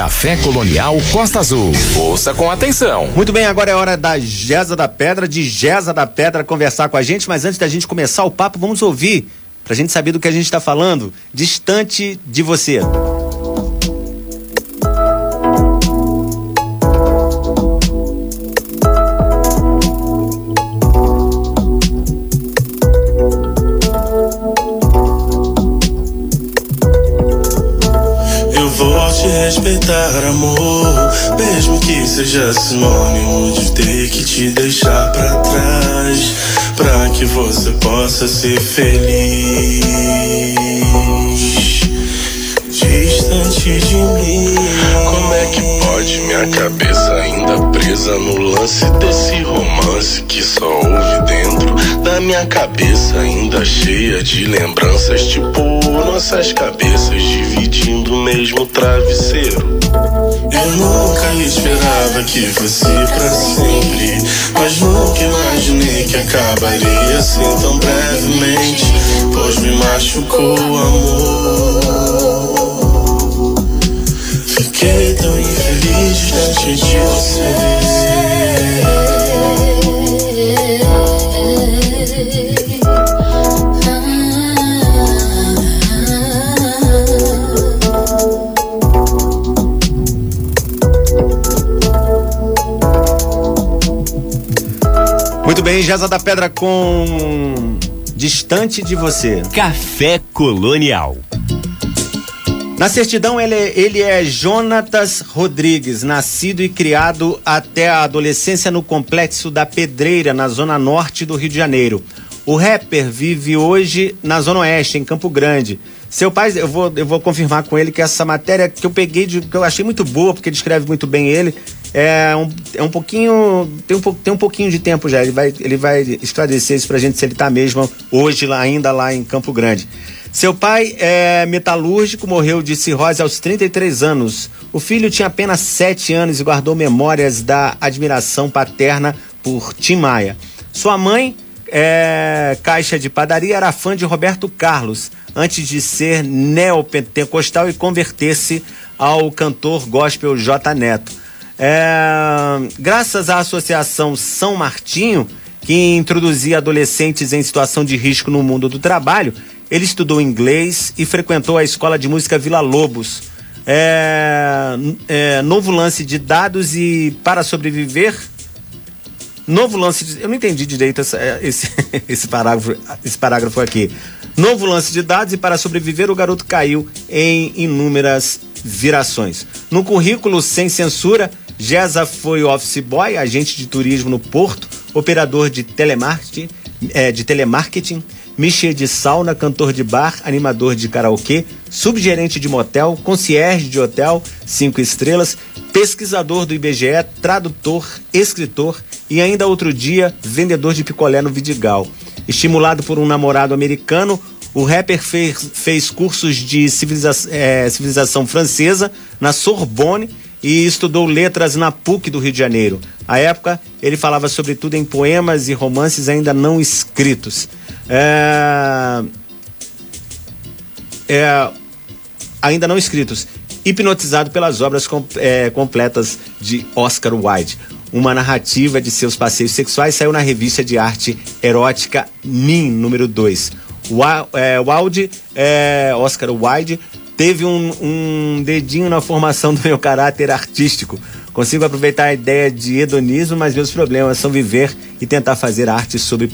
Café Colonial Costa Azul. Ouça com atenção. Muito bem, agora é hora da Gesa da Pedra, de Gesa da Pedra conversar com a gente, mas antes da gente começar o papo, vamos ouvir, pra gente saber do que a gente está falando, distante de você. Amor. Mesmo que seja sinônimo de ter que te deixar pra trás. Pra que você possa ser feliz. Distante de mim. Como é que pode minha cabeça ainda presa no lance desse romance que só ouve dentro minha cabeça ainda cheia de lembranças tipo nossas cabeças dividindo o mesmo travesseiro. Eu nunca esperava que fosse pra sempre, mas nunca imaginei que acabaria assim tão brevemente, pois me machucou o amor. Fiquei tão infeliz diante de você. Bem, Jasa da Pedra com Distante de Você. Café Colonial. Na certidão, ele, ele é Jonatas Rodrigues, nascido e criado até a adolescência no complexo da Pedreira, na zona norte do Rio de Janeiro. O rapper vive hoje na Zona Oeste, em Campo Grande. Seu pai, eu vou, eu vou confirmar com ele que essa matéria que eu peguei, de, que eu achei muito boa, porque ele escreve muito bem ele, é um, é um pouquinho. Tem um, tem um pouquinho de tempo já. Ele vai, ele vai esclarecer isso pra gente se ele tá mesmo hoje lá, ainda lá em Campo Grande. Seu pai é metalúrgico, morreu de cirrose aos 33 anos. O filho tinha apenas 7 anos e guardou memórias da admiração paterna por Tim Maia. Sua mãe, é, caixa de padaria, era fã de Roberto Carlos, antes de ser neopentecostal e converter-se ao cantor gospel J. Neto. É, graças à Associação São Martinho, que introduzia adolescentes em situação de risco no mundo do trabalho, ele estudou inglês e frequentou a escola de música Vila Lobos. É, é, novo lance de dados e para sobreviver. Novo lance de. Eu não entendi direito essa, é, esse, esse, parágrafo, esse parágrafo aqui. Novo lance de dados e para sobreviver o garoto caiu em inúmeras virações. No currículo sem censura, Gesa foi office boy, agente de turismo no Porto, operador de telemarketing, é, de telemarketing Michê de sauna, cantor de bar, animador de karaokê, subgerente de motel, concierge de hotel, cinco estrelas, pesquisador do IBGE, tradutor, escritor e ainda outro dia vendedor de picolé no Vidigal. Estimulado por um namorado americano, o rapper fez, fez cursos de civiliza é, civilização francesa na Sorbonne e estudou letras na PUC do Rio de Janeiro. À época, ele falava sobretudo em poemas e romances ainda não escritos. É, é, ainda não escritos, hipnotizado pelas obras com, é, completas de Oscar Wilde. Uma narrativa de seus passeios sexuais saiu na revista de arte erótica Nin, número 2. É, Wilde, é, Oscar Wilde, teve um, um dedinho na formação do meu caráter artístico. Consigo aproveitar a ideia de hedonismo, mas meus problemas são viver e tentar fazer arte sobre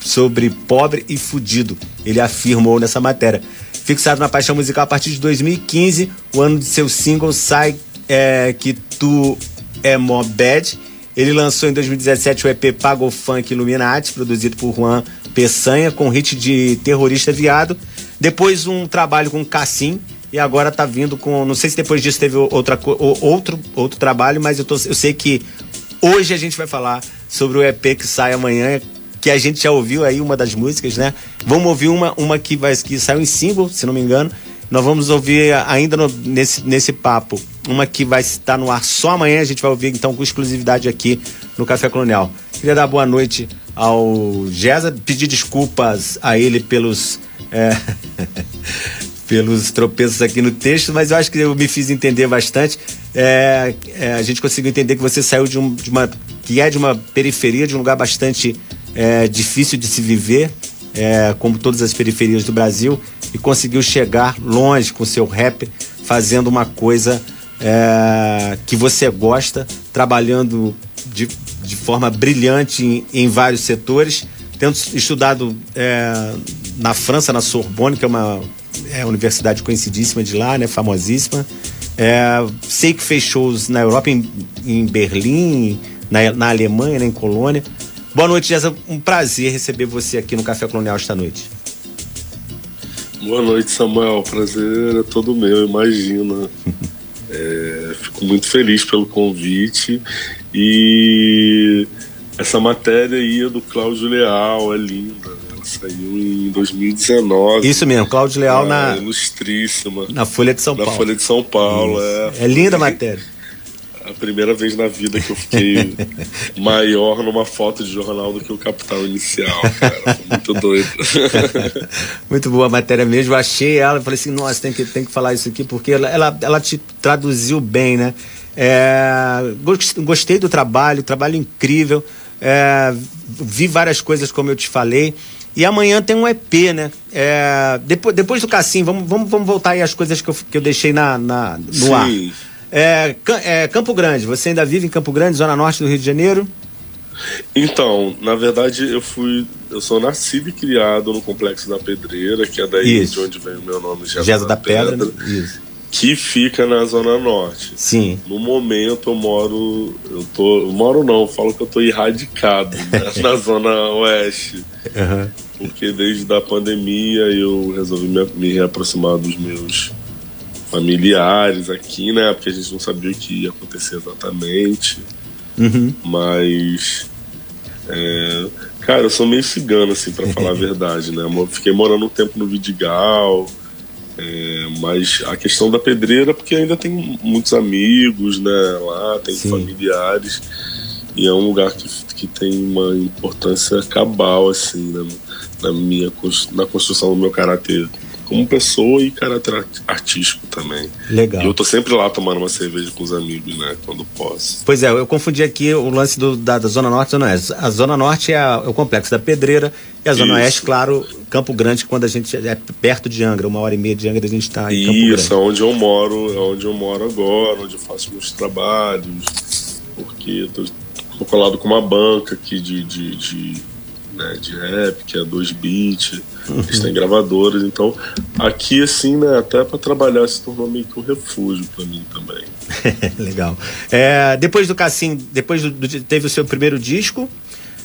sobre pobre e fudido. Ele afirmou nessa matéria. Fixado na paixão musical a partir de 2015, o ano de seu single sai é, que tu é mó bad. Ele lançou em 2017 o EP Pago Funk Illuminati, produzido por Juan Peçanha, com hit de terrorista viado. Depois um trabalho com Cassim, e agora tá vindo com. Não sei se depois disso teve outra, outro, outro trabalho, mas eu, tô, eu sei que hoje a gente vai falar sobre o EP que sai amanhã, que a gente já ouviu aí uma das músicas, né? Vamos ouvir uma, uma que, vai, que saiu em single, se não me engano. Nós vamos ouvir ainda no, nesse, nesse papo uma que vai estar no ar só amanhã. A gente vai ouvir então com exclusividade aqui no Café Colonial. Queria dar boa noite ao Gesa, pedir desculpas a ele pelos. É, pelos tropeços aqui no texto, mas eu acho que eu me fiz entender bastante. É, é, a gente conseguiu entender que você saiu de, um, de, uma. que é de uma periferia, de um lugar bastante é, difícil de se viver, é, como todas as periferias do Brasil, e conseguiu chegar longe com seu rap, fazendo uma coisa é, que você gosta, trabalhando de, de forma brilhante em, em vários setores, tendo estudado é, na França, na Sorbonne, que é uma é, universidade conhecidíssima de lá, né, famosíssima. É, sei que fez shows na Europa, em, em Berlim, na, na Alemanha, né, em Colônia. Boa noite, Jéssica. Um prazer receber você aqui no Café Colonial esta noite. Boa noite, Samuel. Prazer é todo meu, imagina. é, fico muito feliz pelo convite e essa matéria aí é do Cláudio Leal, é linda. Né? Saiu em 2019. Isso mesmo, Cláudio Leal é, na. Ilustríssima. Na Folha de São Paulo. Na Folha de São Paulo, é. É linda a matéria a primeira vez na vida que eu fiquei maior numa foto de jornal do que o capital inicial, cara. Foi muito doido. muito boa a matéria mesmo. Eu achei ela, falei assim, nossa, tem que, tem que falar isso aqui, porque ela, ela, ela te traduziu bem, né? É, gostei do trabalho, trabalho incrível. É, vi várias coisas, como eu te falei. E amanhã tem um EP, né? É, depois, depois do Cassim, vamos, vamos, vamos voltar aí às coisas que eu, que eu deixei na, na no Sim. ar. É, é, Campo Grande, você ainda vive em Campo Grande, zona norte do Rio de Janeiro? Então, na verdade, eu fui. Eu sou nascido e criado no Complexo da Pedreira, que é daí Isso. de onde vem o meu nome, Gesa, Gesa da, da, Pedra. Pedra Isso. Que fica na Zona Norte. Sim. No momento eu moro. Eu tô. Eu moro não, eu falo que eu tô erradicado né, na Zona Oeste. Uhum. Porque desde a pandemia eu resolvi me, me reaproximar dos meus familiares aqui, né? Porque a gente não sabia o que ia acontecer exatamente. Uhum. Mas. É, cara, eu sou meio cigano, assim, para falar a verdade, né? Eu fiquei morando um tempo no Vidigal. É, mas a questão da pedreira, porque ainda tem muitos amigos, né? Lá, tem Sim. familiares. E é um lugar que, que tem uma importância cabal, assim, na minha na construção do meu caráter como pessoa e caráter artístico também. Legal. E eu tô sempre lá tomando uma cerveja com os amigos, né? Quando posso. Pois é, eu confundi aqui o lance do, da, da Zona Norte e Zona Oeste. A Zona Norte é, a, é, o complexo da Pedreira e a Zona Isso. Oeste, claro, Campo Grande, quando a gente é perto de Angra, uma hora e meia de Angra, a gente está em Campo Grande. Isso, é onde eu moro, é onde eu moro agora, onde eu faço meus trabalhos, porque eu tô, tô colado com uma banca aqui de, de, de né, de rap, que é dois beats, uhum. eles têm gravadoras, então aqui assim, né, até para trabalhar se tornou meio que um refúgio para mim também. Legal. É, depois do Cassim, depois do, teve o seu primeiro disco,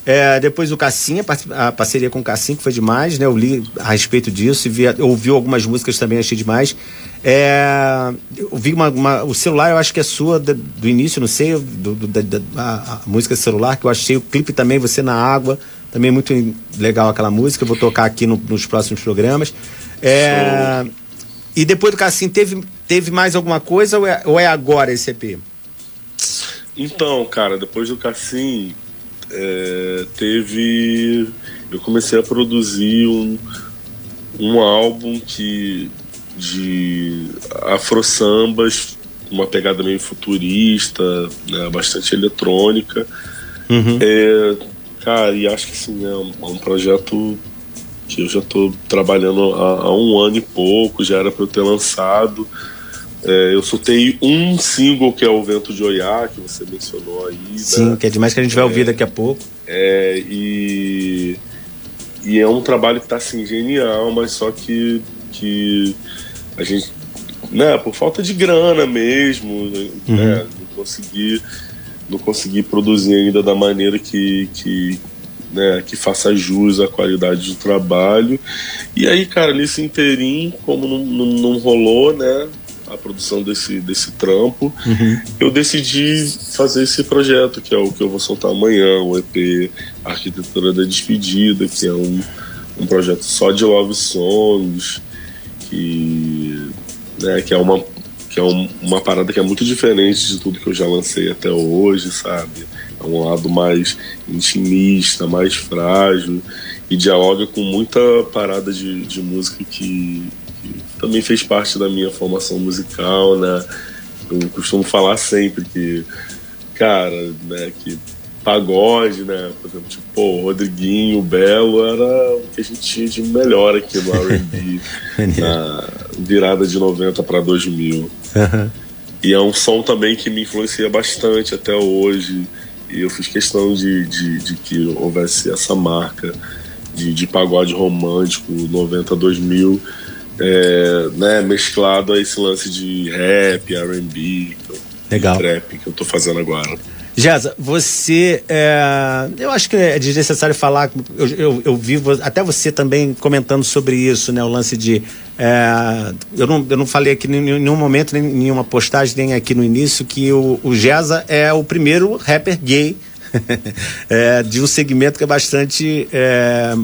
é, depois o Cassim, a, parceria com o Cassim, que foi demais, né? Eu li a respeito disso e vi, ouvi algumas músicas também, achei demais. É, eu vi uma, uma, O celular, eu acho que é sua do, do início, não sei, do, do da, a, a, música celular, que eu achei o clipe também, você na água. Também muito legal aquela música, eu vou tocar aqui no, nos próximos programas. É, e depois do Cassim, teve, teve mais alguma coisa ou é, ou é agora esse EP? Então, cara, depois do Cassim, é, teve. Eu comecei a produzir um, um álbum que, de afro sambas, uma pegada meio futurista, né, bastante eletrônica. Uhum. É, Cara, e acho que assim, é um, é um projeto que eu já estou trabalhando há, há, um ano e pouco, já era para eu ter lançado. É, eu soltei um single que é o Vento de Oiá, que você mencionou aí. Né? Sim, né? que é demais que a gente vai é, ouvir daqui a pouco. É, e, e é um trabalho que está assim, genial, mas só que, que a gente, né, por falta de grana mesmo, né, uhum. né, não consegui não consegui produzir ainda da maneira que, que, né, que faça jus à qualidade do trabalho. E aí, cara, nesse interim, como não, não, não rolou, né, a produção desse, desse trampo, uhum. eu decidi fazer esse projeto, que é o que eu vou soltar amanhã, o EP Arquitetura da Despedida, que é um, um projeto só de love songs, que, né, que é uma que é um, uma parada que é muito diferente de tudo que eu já lancei até hoje, sabe? É um lado mais intimista, mais frágil e dialoga com muita parada de, de música que, que também fez parte da minha formação musical, né? Eu costumo falar sempre que, cara, né, que pagode, né? Por exemplo, tipo, pô, o Rodriguinho, o Belo era o que a gente tinha de melhor aqui no R&B na virada de 90 para 2000. E é um som também que me influencia bastante até hoje. E eu fiz questão de, de, de que houvesse essa marca de, de pagode romântico 90 2000 é, né, mesclado a esse lance de rap, R&B, Legal. trap que eu tô fazendo agora. Jeza, você. É, eu acho que é desnecessário falar. Eu, eu, eu vi até você também comentando sobre isso, né? O lance de. É, eu, não, eu não falei aqui em nenhum momento, nem em nenhuma postagem, nem aqui no início, que o, o Jeza é o primeiro rapper gay é, de um segmento que é bastante. É,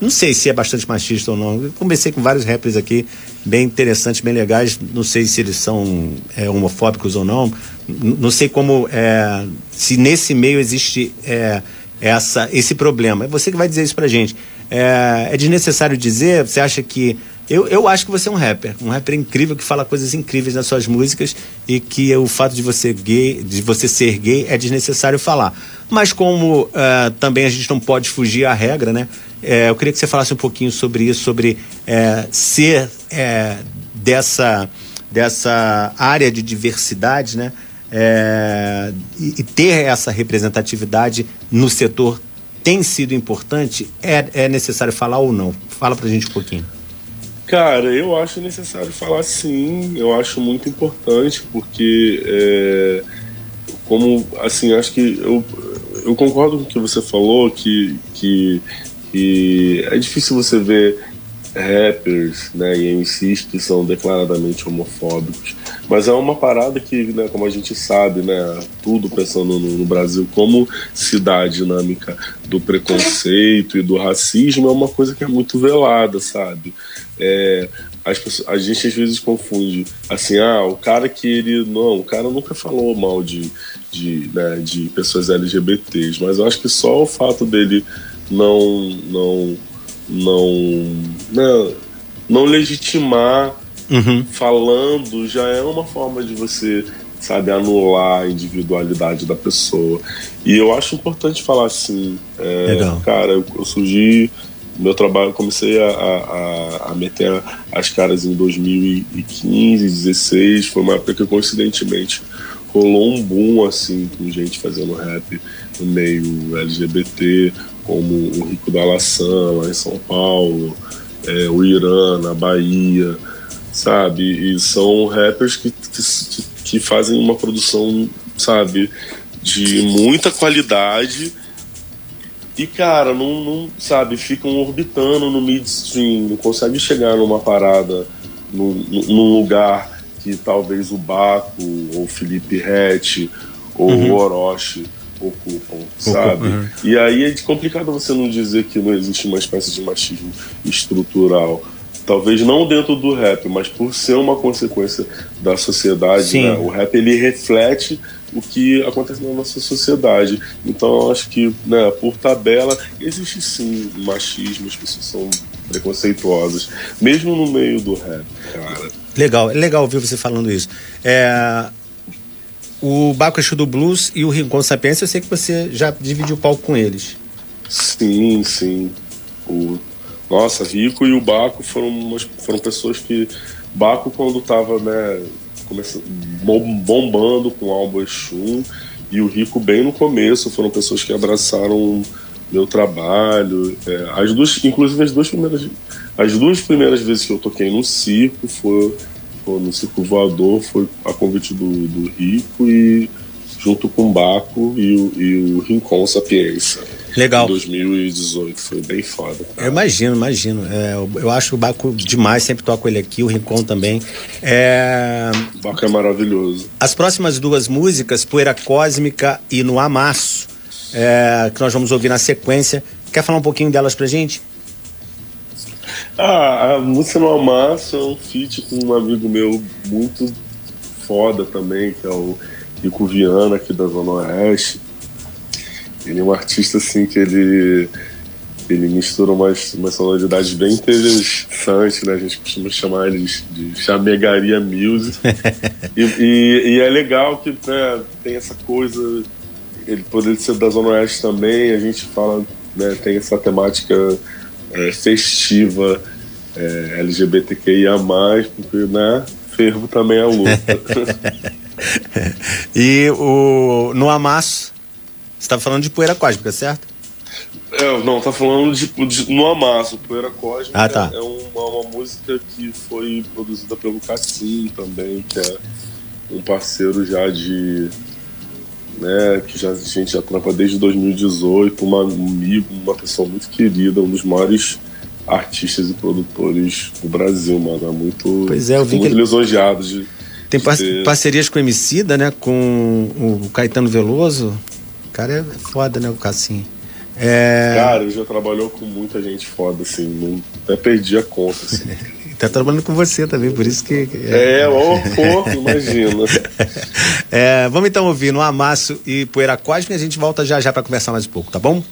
não sei se é bastante machista ou não. Eu conversei com vários rappers aqui, bem interessantes, bem legais. Não sei se eles são é, homofóbicos ou não. Não sei como. É, se nesse meio existe é, essa, esse problema. É você que vai dizer isso pra gente. É, é desnecessário dizer? Você acha que. Eu, eu acho que você é um rapper, um rapper incrível que fala coisas incríveis nas suas músicas e que o fato de você gay, de você ser gay é desnecessário falar. Mas como uh, também a gente não pode fugir à regra, né? É, eu queria que você falasse um pouquinho sobre isso, sobre é, ser é, dessa, dessa área de diversidade, né? E, e, ter essa representatividade no setor tem sido importante? É, é necessário falar ou não? Fala pra gente um pouquinho. Cara, eu acho necessário falar sim, eu acho muito importante, porque é, como assim, acho que eu, eu concordo com o que você falou, que, que e é difícil você ver rappers né, e MCs que são declaradamente homofóbicos. Mas é uma parada que, né, como a gente sabe, né, tudo pensando no, no, Brasil, como se dá a dinâmica do preconceito e do racismo, é uma coisa que é muito velada, sabe? É, as a gente às vezes confunde assim, ah, o cara que ele. Não, o cara nunca falou mal de, de, né, de pessoas LGBTs, mas eu acho que só o fato dele não não não não, não legitimar uhum. falando já é uma forma de você sabe anular a individualidade da pessoa e eu acho importante falar assim é, cara eu, eu surgi meu trabalho comecei a, a, a, meter as caras em 2015 16 foi uma época que coincidentemente rolou um boom assim com gente fazendo rap no meio LGBT como o Rico da Laçã, lá em São Paulo, é, o Irã, na Bahia, sabe? E são rappers que, que, que fazem uma produção, sabe, de muita qualidade e, cara, não, não, sabe, ficam orbitando no midstream, não conseguem chegar numa parada, num, num lugar que talvez o Baco, ou Felipe Rett, ou uhum. o Orochi ocupam, sabe? Uhum. E aí é complicado você não dizer que não existe uma espécie de machismo estrutural. Talvez não dentro do rap, mas por ser uma consequência da sociedade, né? o rap ele reflete o que acontece na nossa sociedade. Então eu acho que, né, por tabela, existe sim machismo, as pessoas são preconceituosas, mesmo no meio do rap, cara. Legal, é legal ouvir você falando isso. É, o Baco Exu do Blues e o Rincon Sapiência, eu sei que você já dividiu o palco com eles. Sim, sim. O, nossa, Rico e o Baco foram, umas, foram pessoas que. Baco, quando tava, né, começando, bombando com o álbum Exu, e o Rico bem no começo, foram pessoas que abraçaram meu trabalho. É, as duas, inclusive as duas primeiras. As duas primeiras vezes que eu toquei no circo foi no Circo Voador foi a convite do, do Rico e junto com o Baco e o, e o Rincon Sapiência. Legal. Em 2018, foi bem foda. Cara. Eu imagino, imagino. É, eu acho o Baco demais, sempre toco ele aqui, o Rincon também. É... O Baco é maravilhoso. As próximas duas músicas, Poeira Cósmica e No Amasso, é, que nós vamos ouvir na sequência. Quer falar um pouquinho delas pra gente? Ah, a música no Amasso é um feat com um amigo meu muito foda também, que é o Rico Viana, aqui da Zona Oeste. Ele é um artista assim que ele ele mistura umas, umas sonoridades bem interessantes, né? A gente costuma chamar eles de chamegaria music. e, e, e, é legal que né, tem essa coisa, ele poderia ser da Zona Oeste também, a gente fala, né, tem essa temática é, festiva, é, LGBTQIA, porque né, fervo também é luta. e o, no Amasso, você estava falando de poeira cósmica, certo? É, não, tá falando de, de No Amasso, Poeira Cósmica. Ah, tá. É uma, uma, música que foi produzida pelo Cassim também, que é um parceiro já de. Né, que já, a gente já trampa desde 2018, uma, um amigo, uma pessoa muito querida, um dos maiores artistas e produtores do Brasil, mano. É muito, pois é, eu vi muito lisonjeado de. Tem par ter... parcerias com o Emicida, né? Com o Caetano Veloso. O cara é foda, né? O Cassim. É... Cara, já trabalhou com muita gente foda, assim, não, até perdi a conta, assim. tá trabalhando com você também, por isso que. É, é ô, pouco, imagina. É, vamos então ouvir no Amasso e Poeira Cósmica e a gente volta já já para conversar mais um pouco, tá bom?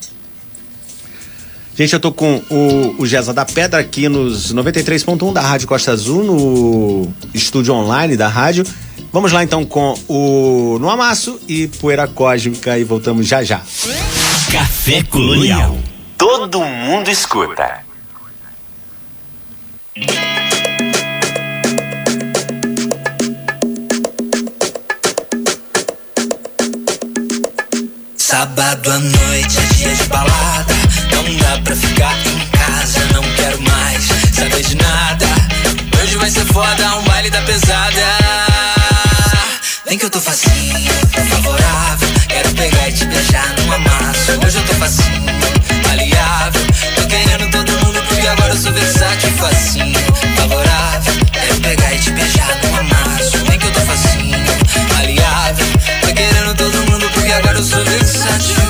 Gente, eu tô com o, o Gesa da Pedra aqui nos 93.1 da Rádio Costa Azul, no estúdio online da rádio. Vamos lá então com o No Amasso e Poeira Cósmica e voltamos já já. Café Colonial. Todo mundo escuta. Sábado à noite é dia de balada. Dá pra ficar em casa, não quero mais saber de nada. Hoje vai ser foda, um baile da pesada. Vem que eu tô facinho, tô favorável. Quero pegar e te beijar num amasso. Hoje eu tô facinho, maleável. Tô querendo todo mundo porque agora eu sou versátil facinho, favorável. Quero pegar e te beijar num amasso. Vem que eu tô facinho, maleável. Tô querendo todo mundo porque agora eu sou versátil.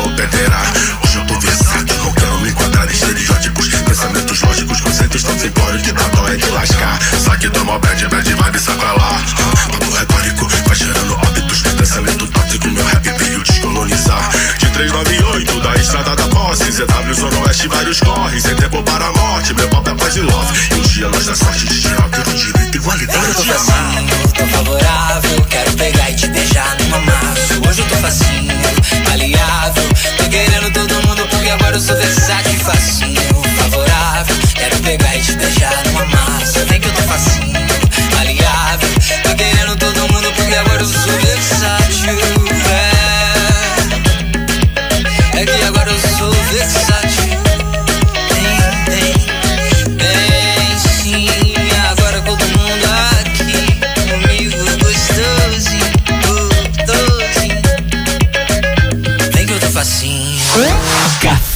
tão simplórios que dá dó é de lascar. Saque do mal bad, bad vibe, sai pra lá. Papo retórico, vai gerando óbitos. Pensamento tóxico, meu rap veio descolonizar. De 398 da estrada da posse, ZW Zona Oeste, vários corres. Sem tempo para a morte, meu papo é paz e love. E um dia nós da sorte de tirar pelo direito, igualdade. Eu tô facinho, tô favorável. Quero pegar e te beijar numa amasso. Hoje eu tô facinho, aliável. Tô querendo todo mundo porque agora eu sou versátil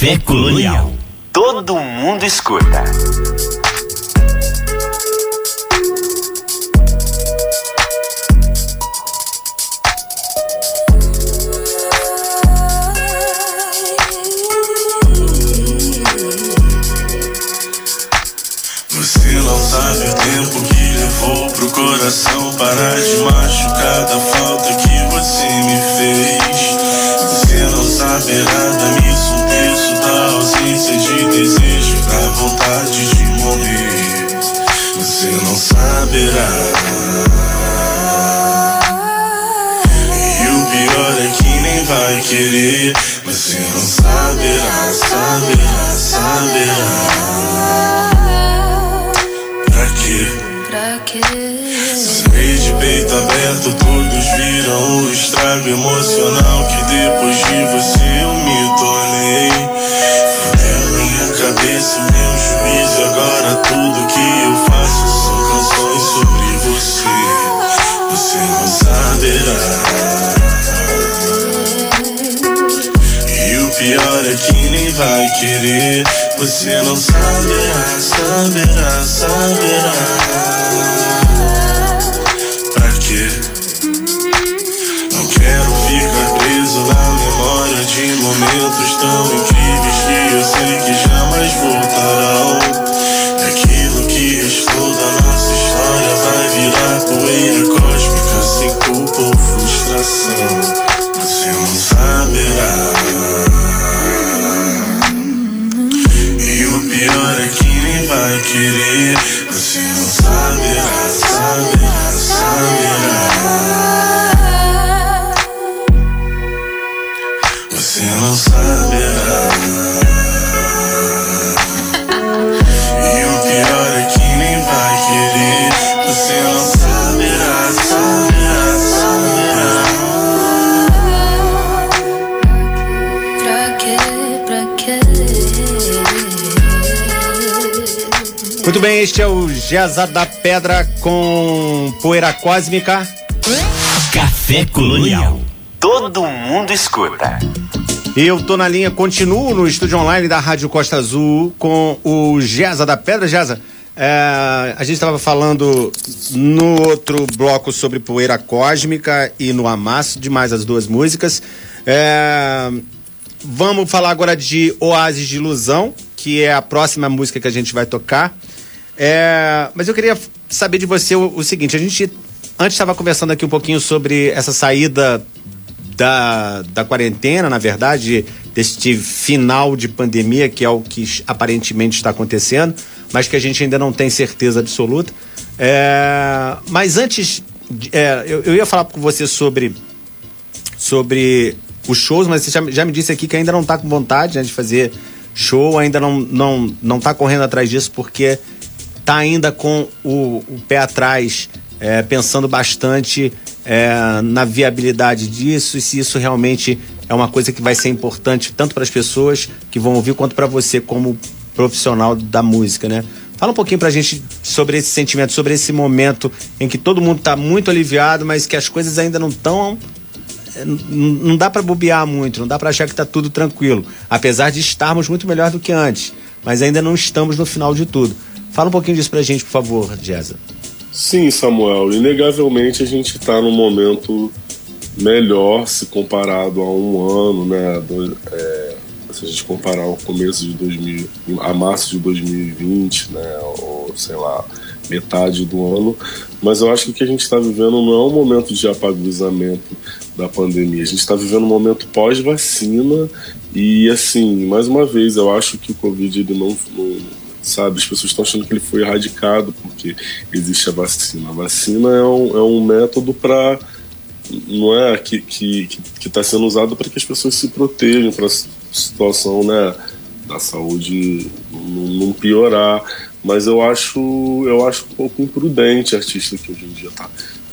Café Colonial. Todo mundo escuta. Você não sabe o tempo que levou pro coração parar de machucar da falta que você me fez. Você não sabe nada, me ausência de desejo, da vontade de morrer. Você não saberá. E o pior é que nem vai querer. Você não saberá, saberá, saberá. Pra quê? Pra quê? Saí de peito aberto, todos viram o estrago emocional que depois de você eu me é que nem vai querer. Você não saberá, saberá, saberá. Vai. Geza da Pedra com Poeira Cósmica. Café Colonial. Todo mundo escuta. E eu tô na linha, continuo no estúdio online da Rádio Costa Azul com o Geza da Pedra. Geza, é, a gente estava falando no outro bloco sobre Poeira Cósmica e no Amasso, demais as duas músicas. É, vamos falar agora de Oásis de Ilusão, que é a próxima música que a gente vai tocar. É, mas eu queria saber de você o, o seguinte: a gente antes estava conversando aqui um pouquinho sobre essa saída da, da quarentena, na verdade, deste final de pandemia, que é o que aparentemente está acontecendo, mas que a gente ainda não tem certeza absoluta. É, mas antes, é, eu, eu ia falar com você sobre, sobre os shows, mas você já, já me disse aqui que ainda não está com vontade né, de fazer show, ainda não, não, não tá correndo atrás disso porque tá ainda com o, o pé atrás, é, pensando bastante é, na viabilidade disso e se isso realmente é uma coisa que vai ser importante tanto para as pessoas que vão ouvir quanto para você como profissional da música, né? Fala um pouquinho pra gente sobre esse sentimento, sobre esse momento em que todo mundo tá muito aliviado, mas que as coisas ainda não estão não dá pra bobear muito, não dá pra achar que tá tudo tranquilo, apesar de estarmos muito melhor do que antes, mas ainda não estamos no final de tudo. Fala um pouquinho disso pra gente, por favor, Jeza. Sim, Samuel, inegavelmente a gente está num momento melhor se comparado a um ano, né? Do- é, se a gente comparar o começo de 2000, a março de 2020, né? Ou sei lá, metade do ano. Mas eu acho que o que a gente está vivendo não é um momento de apaguzamento da pandemia. A gente está vivendo um momento pós-vacina e, assim, mais uma vez, eu acho que o Covid ele não, não sabe? As pessoas estão achando que ele foi erradicado porque existe a vacina. A vacina é um, é um método para não é que que que está sendo usado para que as pessoas se protejam para a situação né da saúde não, piorar mas eu acho eu acho um pouco imprudente artista que hoje em dia tá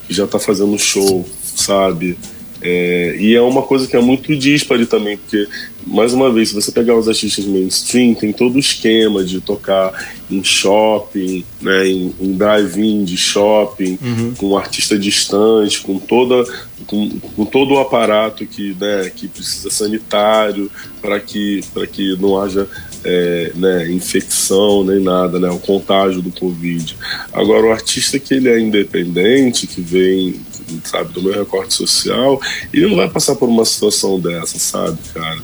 que já tá fazendo show sabe é, e é uma coisa que é muito dispare também, porque, mais uma vez, se você pegar os artistas mainstream, tem todo o esquema de tocar em shopping, né, em, em drive-in de shopping, com um artista distante, com, toda, com, com todo o aparato que, né, que precisa sanitário para que, que não haja é, né, infecção nem nada, né, o contágio do Covid. Agora, o artista que ele é independente, que vem sabe, do meu recorte social, ele não vai passar por uma situação dessa, sabe, cara?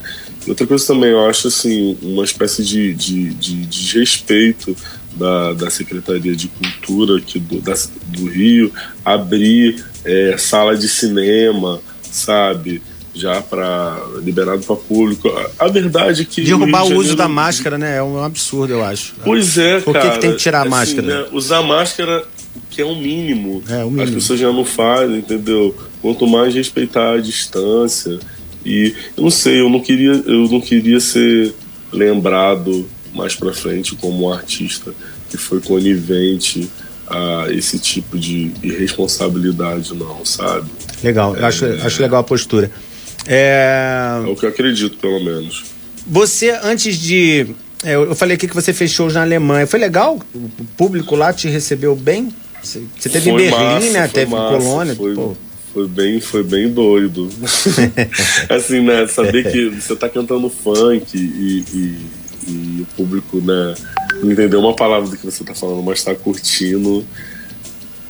Outra coisa também, eu acho, assim, uma espécie de, de, de, de desrespeito da, da Secretaria de Cultura aqui do, da, do Rio abrir é, sala de cinema, sabe? Já para liberado para público. A, a verdade é que. Derrubar de o uso da máscara, né? É um absurdo, eu acho. Pois é, Por que cara. que tem que tirar a Assim, máscara? né, usar máscara, que é o mínimo. É, o mínimo. As pessoas já não fazem, entendeu? Quanto mais respeitar a distância. E eu não sei, eu não queria, eu não queria ser lembrado mais pra frente como um artista que foi conivente a esse tipo de irresponsabilidade, não, sabe? Legal, eu acho, acho legal a postura. É, É o que eu acredito, pelo menos. Você, antes de. é, eu falei aqui que você fez shows na Alemanha. Foi legal? O público lá te recebeu bem? Você você teve em Berlim, massa, né? foi Teve massa, Colônia. Foi, pô. foi bem, foi bem doido. assim, né? Saber que você tá cantando funk e, e- e o público, né? Não entendeu uma palavra do que você tá falando, mas tá curtindo.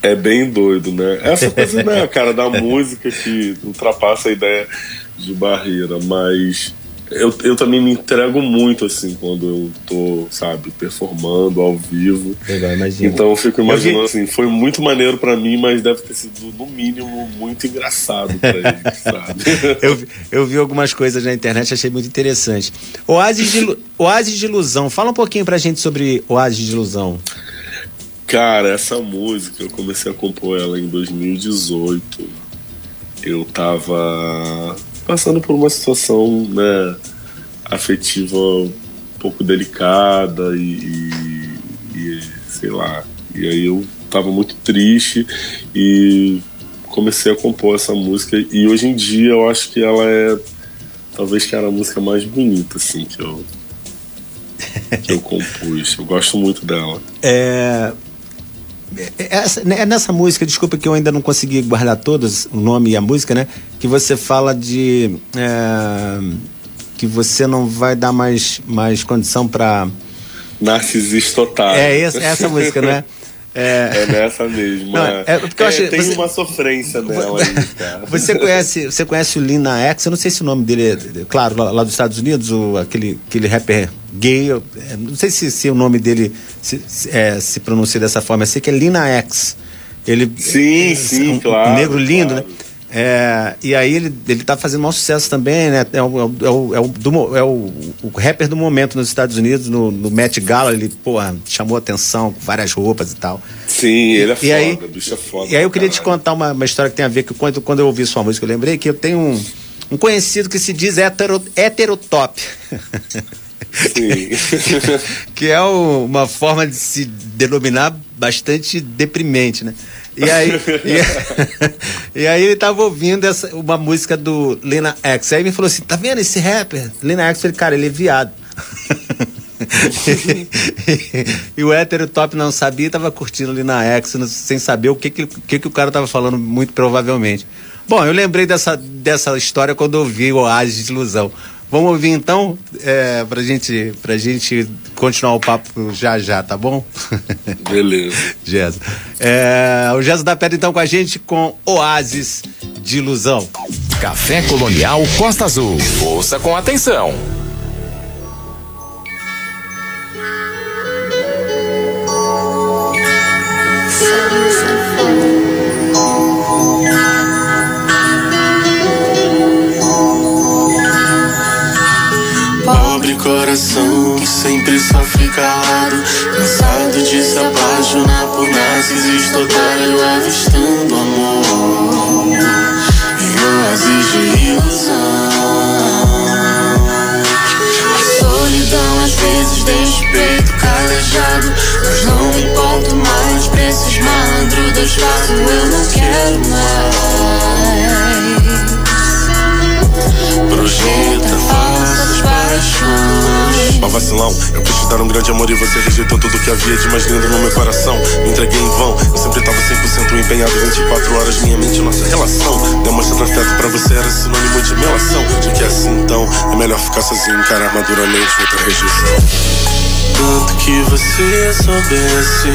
É bem doido, né? Essa coisa, né, cara, da música que ultrapassa a ideia de barreira, mas eu, eu também me entrego muito, assim, quando eu tô, sabe, performando ao vivo. Legal, imagina. Então eu fico imaginando Eu assim, foi muito maneiro pra mim, mas deve ter sido, no mínimo, muito engraçado pra eles, sabe? Eu, vi- eu vi algumas coisas na internet, achei muito interessante. Oásis de, Oásis de Ilusão. Fala um pouquinho pra gente sobre Oásis de Ilusão. Cara, essa música, eu comecei a compor ela em 2018. Eu tava passando por uma situação, né, afetiva um pouco delicada e, e- e, sei lá. E aí eu tava muito triste e comecei a compor essa música e hoje em dia eu acho que ela é talvez que era a música mais bonita assim que eu que eu compus. Eu gosto muito dela. É, é- essa- é nessa música, desculpa que eu ainda não consegui guardar todos, o nome e a música, né? Que você fala de. é, que você não vai dar mais, mais condição pra. Narcisista otário. É essa, essa música, não é? É, É nessa mesmo. Não, é. é porque eu acho- tem você- uma sofrência nela aí, cara. Você conhece, você conhece o Lina X? Eu não sei se o nome dele é, claro, lá, lá dos Estados Unidos, o, aquele, aquele rapper gay. eu- é, não sei se, se o nome dele se, se, é, se pronuncia dessa forma. Eu sei que é Lina X. Ele, Sim, é, sim, um, claro, Um negro lindo, claro. né? É, e aí ele, ele tá fazendo maior sucesso também, né? É o, é o, é o, é do é o, o rapper do momento nos Estados Unidos, no, no Met Gala, ele, porra, chamou atenção com várias roupas e tal. Sim, ele é E foda, aí- bicho é foda. E aí eu queria te caralho. contar uma, uma história que tem a ver que quando, quando eu ouvi sua música, eu lembrei que eu tenho um, um conhecido que se diz hetero, heterotop. Sim. que é uma forma de se denominar bastante deprimente, né? E aí, e, e aí ele tava ouvindo essa, uma música do Lena X. Aí me falou assim: tá vendo esse rapper? Lena X, eu falei, cara, ele é viado. e o hétero top não sabia tava curtindo ali na X, sem saber o que que, que que o cara tava falando, muito provavelmente. Bom, eu lembrei dessa, dessa história quando eu vi o Oásis de Ilusão. Vamos ouvir então, é, pra, gente, pra gente continuar o papo já já, tá bom? Beleza. Gesso. É, o Gesso da Pedra então com a gente com Oásis de Ilusão. Café Colonial Costa Azul. Ouça com atenção. Coração que sempre sofre calado Cansado de se apaixonar por narcisista otário Avistando amor. Em oásis de ilusão. A solidão às vezes deixa o peito calejado. Mas não me importo mais pra esses malandros do espaço Eu não quero mais. Projeta falsas Ó vacilão, eu quis te dar um grande amor e você rejeitou tudo que havia de mais lindo no meu coração. Me entreguei em vão, eu sempre tava 100% empenhado 24 horas, minha mente, nossa relação. Demonstrando afeto pra você era sinônimo de melação. Já que é assim então, é melhor ficar sozinho, encarar maduramente outra rejeição. Tanto que você soubesse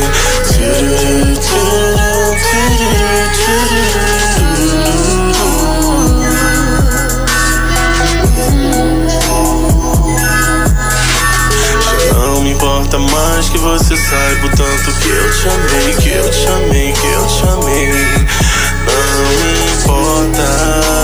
importa mais que você saiba o tanto que eu te amei, que eu te amei, que eu te amei. Não importa.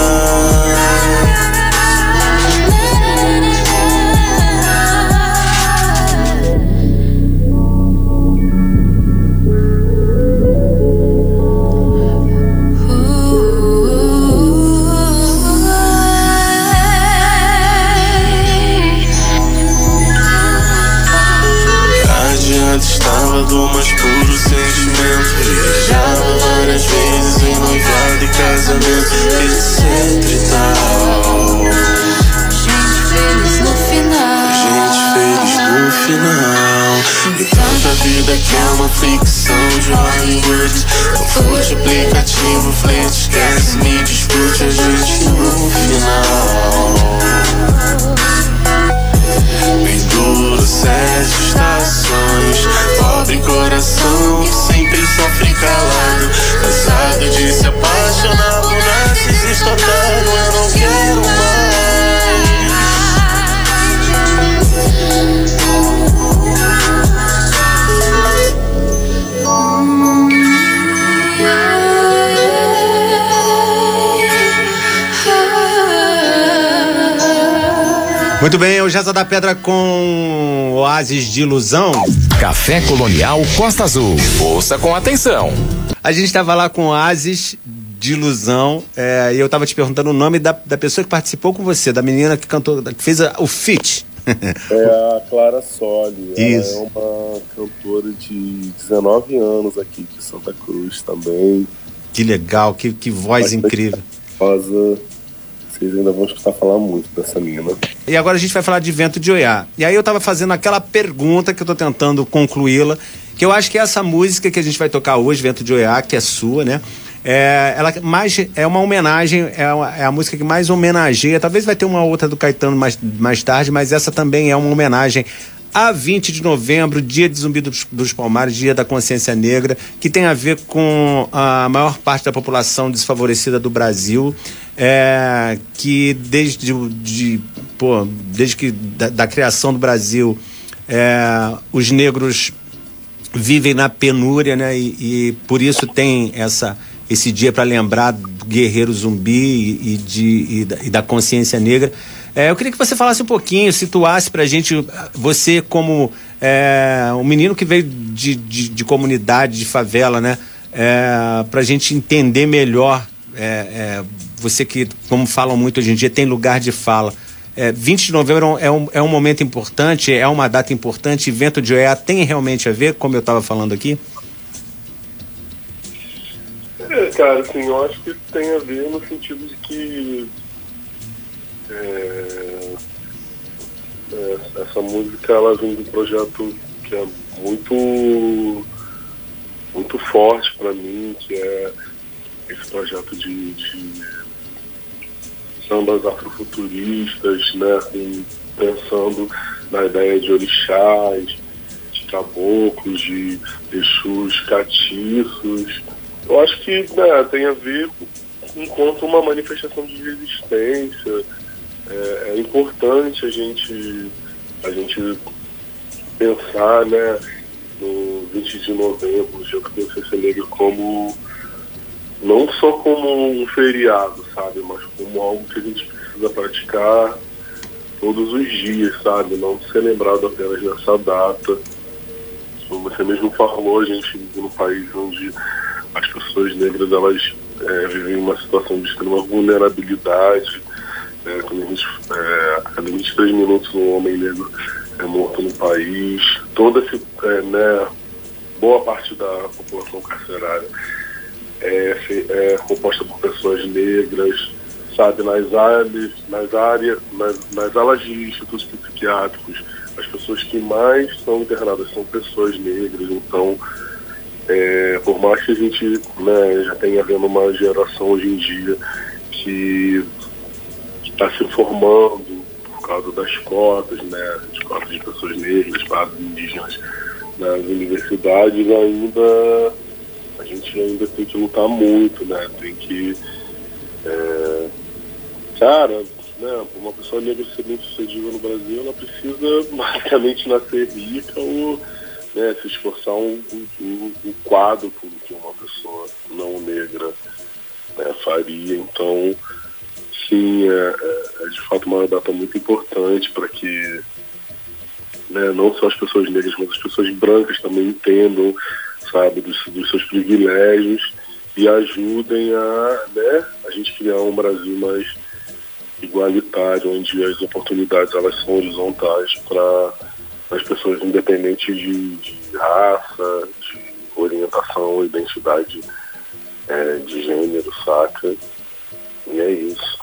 Muito bem, o Jasa da Pedra com Oásis de Ilusão. Café Colonial Costa Azul. Ouça com atenção. A gente estava lá com Oásis de Ilusão é, e eu estava te perguntando o nome da, da pessoa que participou com você, da menina que cantou, que fez a, o feat. É a Clara Soli. Isso. Ela é uma cantora de 19 anos aqui de Santa Cruz também. Que legal, que, que voz Bastante incrível. Rosa. Vocês ainda vão escutar falar muito dessa menina. E agora a gente vai falar de Vento de Oiá. E aí eu tava fazendo aquela pergunta que eu tô tentando concluí-la, que eu acho que essa música que a gente vai tocar hoje, Vento de Oiá, que é sua, né? É, ela mais é uma homenagem, é, uma- é a música que mais homenageia. Talvez vai ter uma outra do Caetano mais, mais tarde, mas essa também é uma homenagem a 20 de novembro, dia de Zumbi dos, dos Palmares, dia da consciência negra, que tem a ver com a maior parte da população desfavorecida do Brasil, é, que desde, de, pô, desde que da, da criação do Brasil, é, os negros vivem na penúria, né? E, e por isso tem essa esse dia para lembrar do guerreiro zumbi e, e de, e da, e da consciência negra. É, eu queria que você falasse um pouquinho, situasse para a gente, você como é, um menino que veio de, de, de comunidade, de favela, né? É, para a gente entender melhor, é, é, você que, como falam muito hoje em dia, tem lugar de fala. É, 20 de novembro é um, é um momento importante, é uma data importante. Vento de Oiá tem realmente a ver, como eu estava falando aqui? É, cara, assim, eu acho que tem a ver no sentido de que é, é, essa música ela vem de um projeto que é muito muito forte para mim, que é esse projeto de, de sambas afrofuturistas, né, assim, pensando na ideia de orixás, de caboclos, de exus catiços. Eu acho que né, tem a ver enquanto uma manifestação de resistência. É, é importante a gente, a gente pensar né, no 20 de novembro, o Dia da Consciência Negra, como não só como um feriado, sabe, mas como algo que a gente precisa praticar todos os dias, sabe, não ser lembrado apenas nessa data. Como você mesmo falou, a gente vive num país onde as pessoas negras elas é, vivem uma situação de extrema vulnerabilidade. É, quando a, gente, é, a cada 23 minutos um homem negro é morto no país. Toda esse, é, né, boa parte da população carcerária é, é composta por pessoas negras, sabe, nas áreas, nas áreas, nas, nas alas de institutos psiquiátricos, as pessoas que mais são internadas são pessoas negras, então é, por mais que a gente né, já tenha vendo uma geração hoje em dia que está se formando por causa das cotas, né, de cotas de pessoas negras, para indígenas nas universidades, ainda a gente ainda tem que lutar muito, né? Tem que. é, cara, né, uma pessoa negra ser bem sucedida no Brasil, ela precisa basicamente nascer rica ou né, se esforçar um, um, um- quadro que uma pessoa não negra né, faria. Então, sim, é, é- é de fato uma data muito importante para que né, não só as pessoas negras, mas as pessoas brancas também entendam, sabe, dos, dos seus privilégios e ajudem a, né, a gente criar um Brasil mais igualitário, onde as oportunidades elas são horizontais para as pessoas independente de, de raça, de orientação, identidade é, de gênero, saca? E é isso.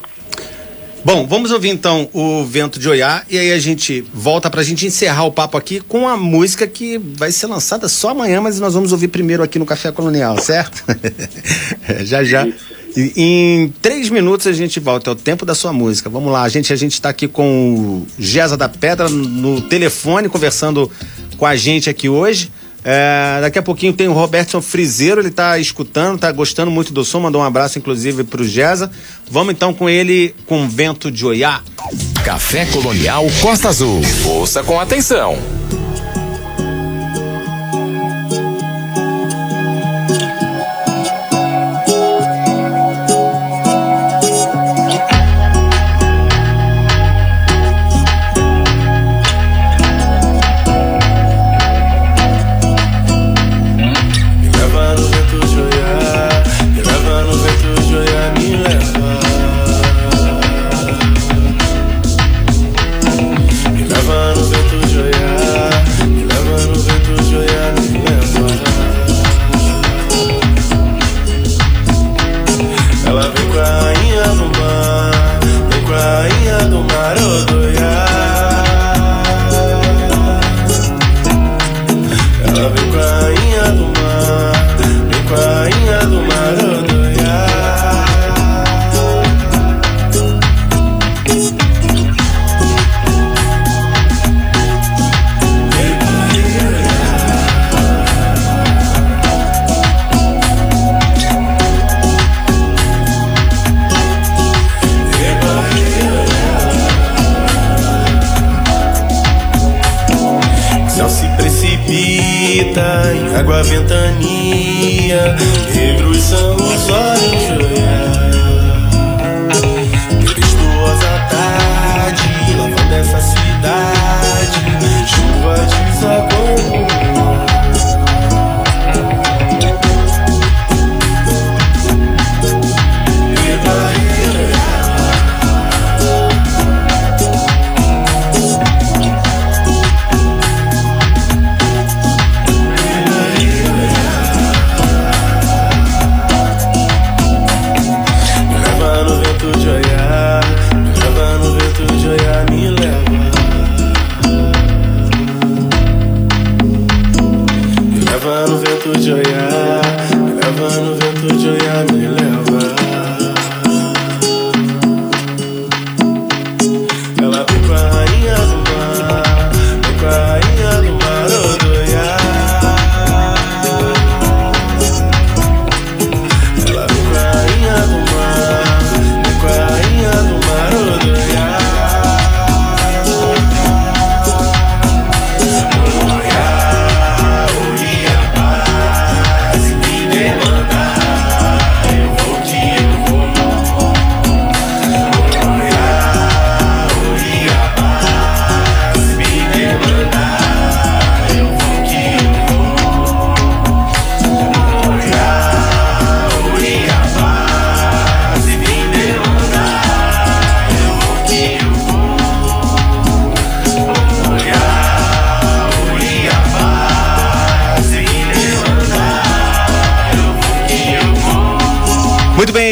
Bom, vamos ouvir então o Vento de Oiá e aí a gente volta pra gente encerrar o papo aqui com a música que vai ser lançada só amanhã, mas nós vamos ouvir primeiro aqui no Café Colonial, certo? já já. E Em três minutos a gente volta, é o tempo da sua música. Vamos lá, a gente a gente está aqui com o Gesa da Pedra no telefone conversando com a gente aqui hoje. É, daqui a pouquinho tem o Robertson Frizeiro, ele tá escutando, tá gostando muito do som, mandou um abraço inclusive pro Gesa. Vamos então com ele com Vento de Oiá. Café Colonial Costa Azul. Ouça com atenção.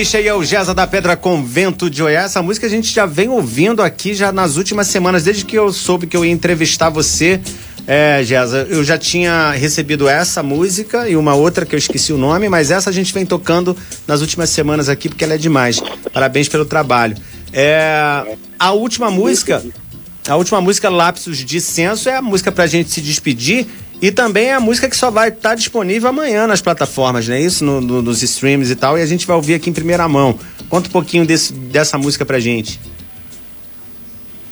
Este aí é o Gesa da Pedra com Vento de Oiá. Essa música a gente já vem ouvindo aqui já nas últimas semanas, desde que eu soube que eu ia entrevistar você. É, eu já tinha recebido essa música e uma outra que eu esqueci o nome, mas essa a gente vem tocando nas últimas semanas aqui porque ela é demais. Parabéns pelo trabalho. É, a última música, a última música, Lapsos de Senso, é a música pra gente se despedir e também é a música que só vai estar disponível amanhã nas plataformas, não é isso? No- no- nos streams e tal, e a gente vai ouvir aqui em primeira mão. Conta um pouquinho desse, dessa música pra gente.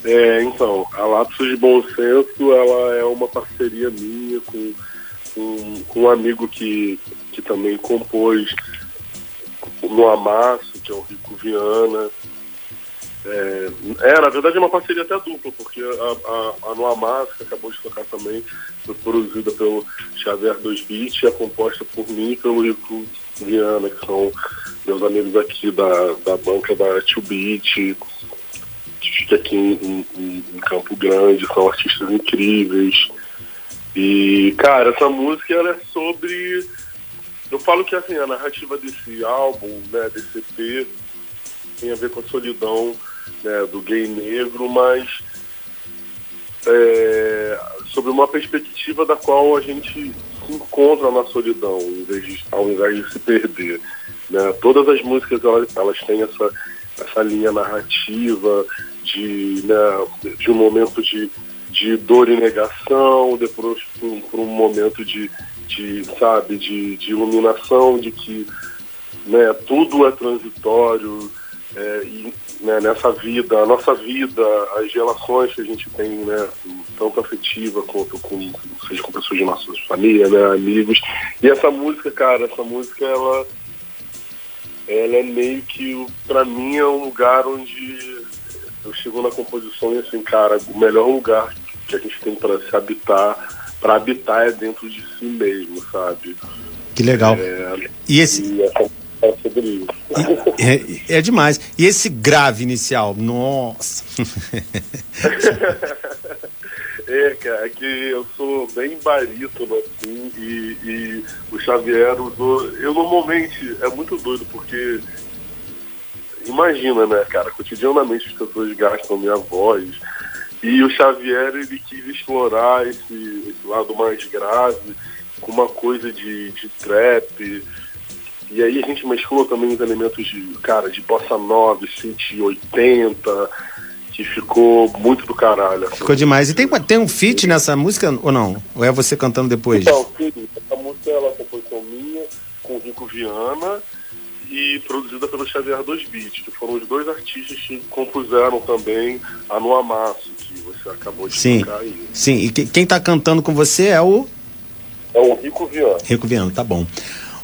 É, então, a Lapsos de Bom Senso, ela é uma parceria minha com, com, com um amigo que, que também compôs no Amasso, que é o Rico Viana. É, é, na verdade é uma parceria até dupla, porque a, a, a No Amasso, que acabou de tocar também, foi produzida pelo Xavier 2 Beat e é composta por mim e pelo Rico Viana, que são meus amigos aqui da, da banca da Tio Beat, que fica aqui em, em- em Campo Grande, são artistas incríveis. E, cara, essa música ela é sobre. Eu falo que assim, a narrativa desse álbum, né, desse EP, tem a ver com a solidão né, do gay negro, mas é, sobre uma perspectiva da qual a gente se encontra na solidão, de, ao invés de se perder. Né? Todas as músicas elas, elas têm essa, essa linha narrativa de, né, de um momento de, de dor e negação, depois por, um momento de, de sabe, de, de iluminação, de que né, tudo é transitório, é, e né, nessa vida, a nossa vida, as relações que a gente tem, né, tanto afetiva quanto com, seja com pessoas de nossa família, né, amigos. E essa música, cara, essa música, ela, ela é meio que, pra mim, é um lugar onde eu chego na composição e assim, cara, o melhor lugar que a gente tem para se habitar, para habitar é dentro de si mesmo, sabe? Que legal. É, e esse. E essa é sobre isso. É, é, demais. E esse grave inicial? Nossa! é, cara, é que eu sou bem barítono, assim, e, e o Xavier usou. Eu normalmente. É muito doido, porque. Imagina, né, cara? Cotidianamente as pessoas gastam minha voz. E o Xavier, ele quis explorar esse, esse lado mais grave, com uma coisa de, de trap e aí a gente mesclou também os elementos de, cara, de bossa nova, 180, que ficou muito do caralho. Assim. Ficou demais. E tem, tem um feat nessa música ou não? Ou é você cantando depois? Então, sim, essa música é composição minha, com o Rico Viana e produzida pelo Xavier Dois Beats, que foram os dois artistas que compuseram também a No Amasso, que você acabou de sim, aí. Sim, e quem está cantando com você é o. É o Rico Viana. Rico Viana, tá bom.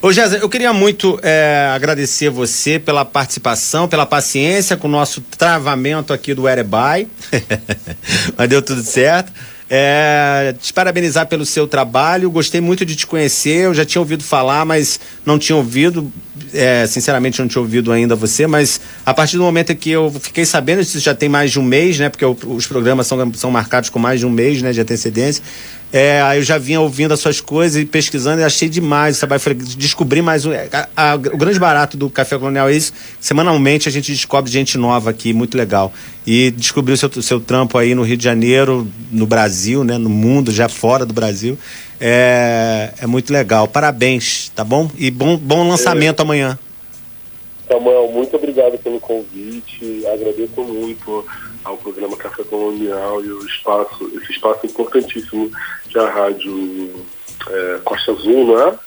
Ô Jéssica, eu queria muito é, agradecer você pela participação, pela paciência com o nosso travamento aqui do Erebai. Mas deu tudo certo. É, te parabenizar pelo seu trabalho, gostei muito de te conhecer, eu já tinha ouvido falar, mas não tinha ouvido, é, sinceramente não tinha ouvido ainda você, mas a partir do momento que eu fiquei sabendo, isso já tem mais de um mês, né, porque os programas são, são marcados com mais de um mês, né, de antecedência, é, aí eu já vinha ouvindo as suas coisas e pesquisando e achei demais o trabalho. Falei, descobri mais um. A, a, o grande barato do Café Colonial é isso. Semanalmente a gente descobre gente nova aqui, muito legal. E descobri o seu, seu trampo aí no Rio de Janeiro, no Brasil, né? No mundo, já fora do Brasil. É, é muito legal. Parabéns, tá bom? E bom, bom lançamento é. amanhã. Samuel, muito obrigado pelo convite. Agradeço muito ao programa Café Colonial e o espaço, esse espaço importantíssimo que a rádio é, Costa Azul, não é?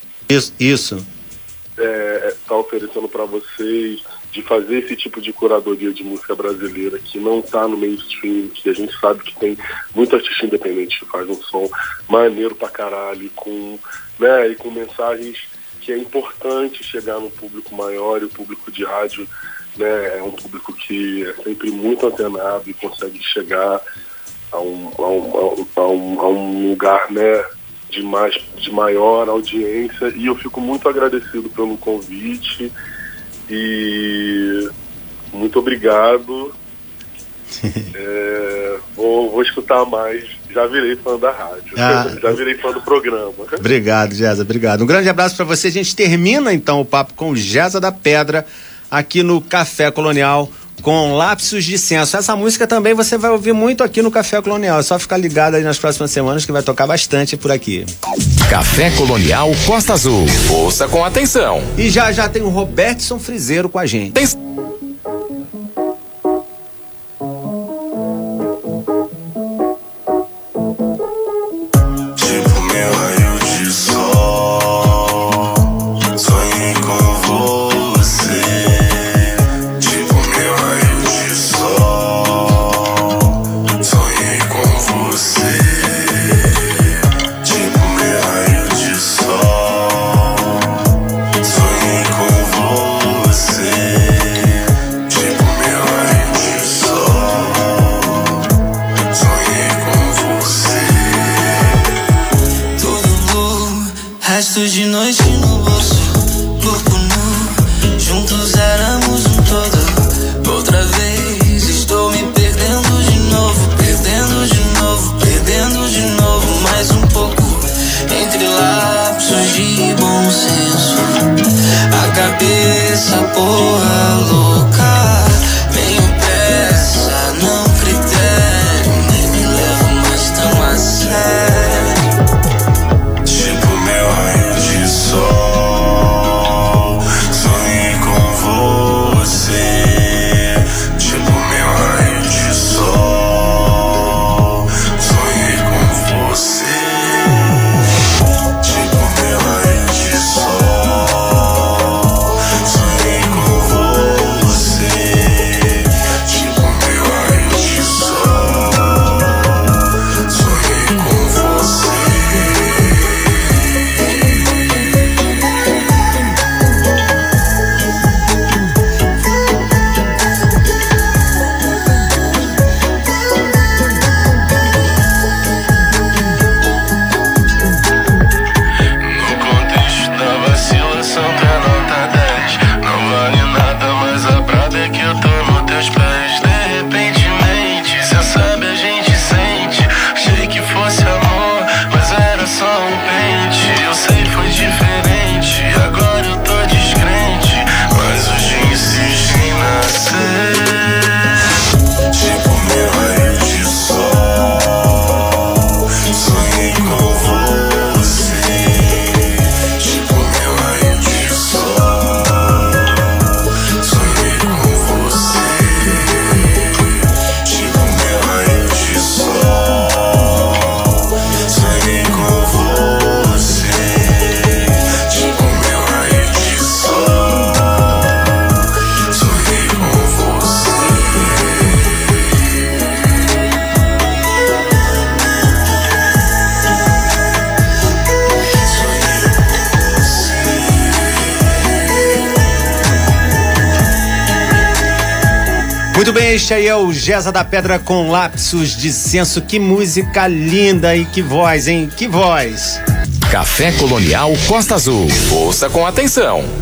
Isso. Está é, tá oferecendo para vocês de fazer esse tipo de curadoria de música brasileira que não está no mainstream, que a gente sabe que tem muito artista independente que faz um som maneiro pra caralho, com, né, e com mensagens que é importante chegar no público maior e o público de rádio né, é um público que é sempre muito antenado e consegue chegar a um, a um, a um, a um lugar né, de, mais, de maior audiência e eu fico muito agradecido pelo convite e muito obrigado. é, vou, vou escutar mais. Já virei fã da rádio. Ah, já virei fã do programa. Obrigado, Jéssica. Obrigado. Um grande abraço para você. A gente termina então o papo com Jéssica da Pedra aqui no Café Colonial com Lapsos de Senso. Essa música também você vai ouvir muito aqui no Café Colonial. É só ficar ligado aí nas próximas semanas que vai tocar bastante por aqui. Café Colonial Costa Azul. Ouça com atenção. E já já tem o Robertson Frizeiro com a gente. Tem... é o Gesa da Pedra com lapsos de senso. Que música linda e que voz, hein? Que voz. Café Colonial Costa Azul. Ouça com atenção.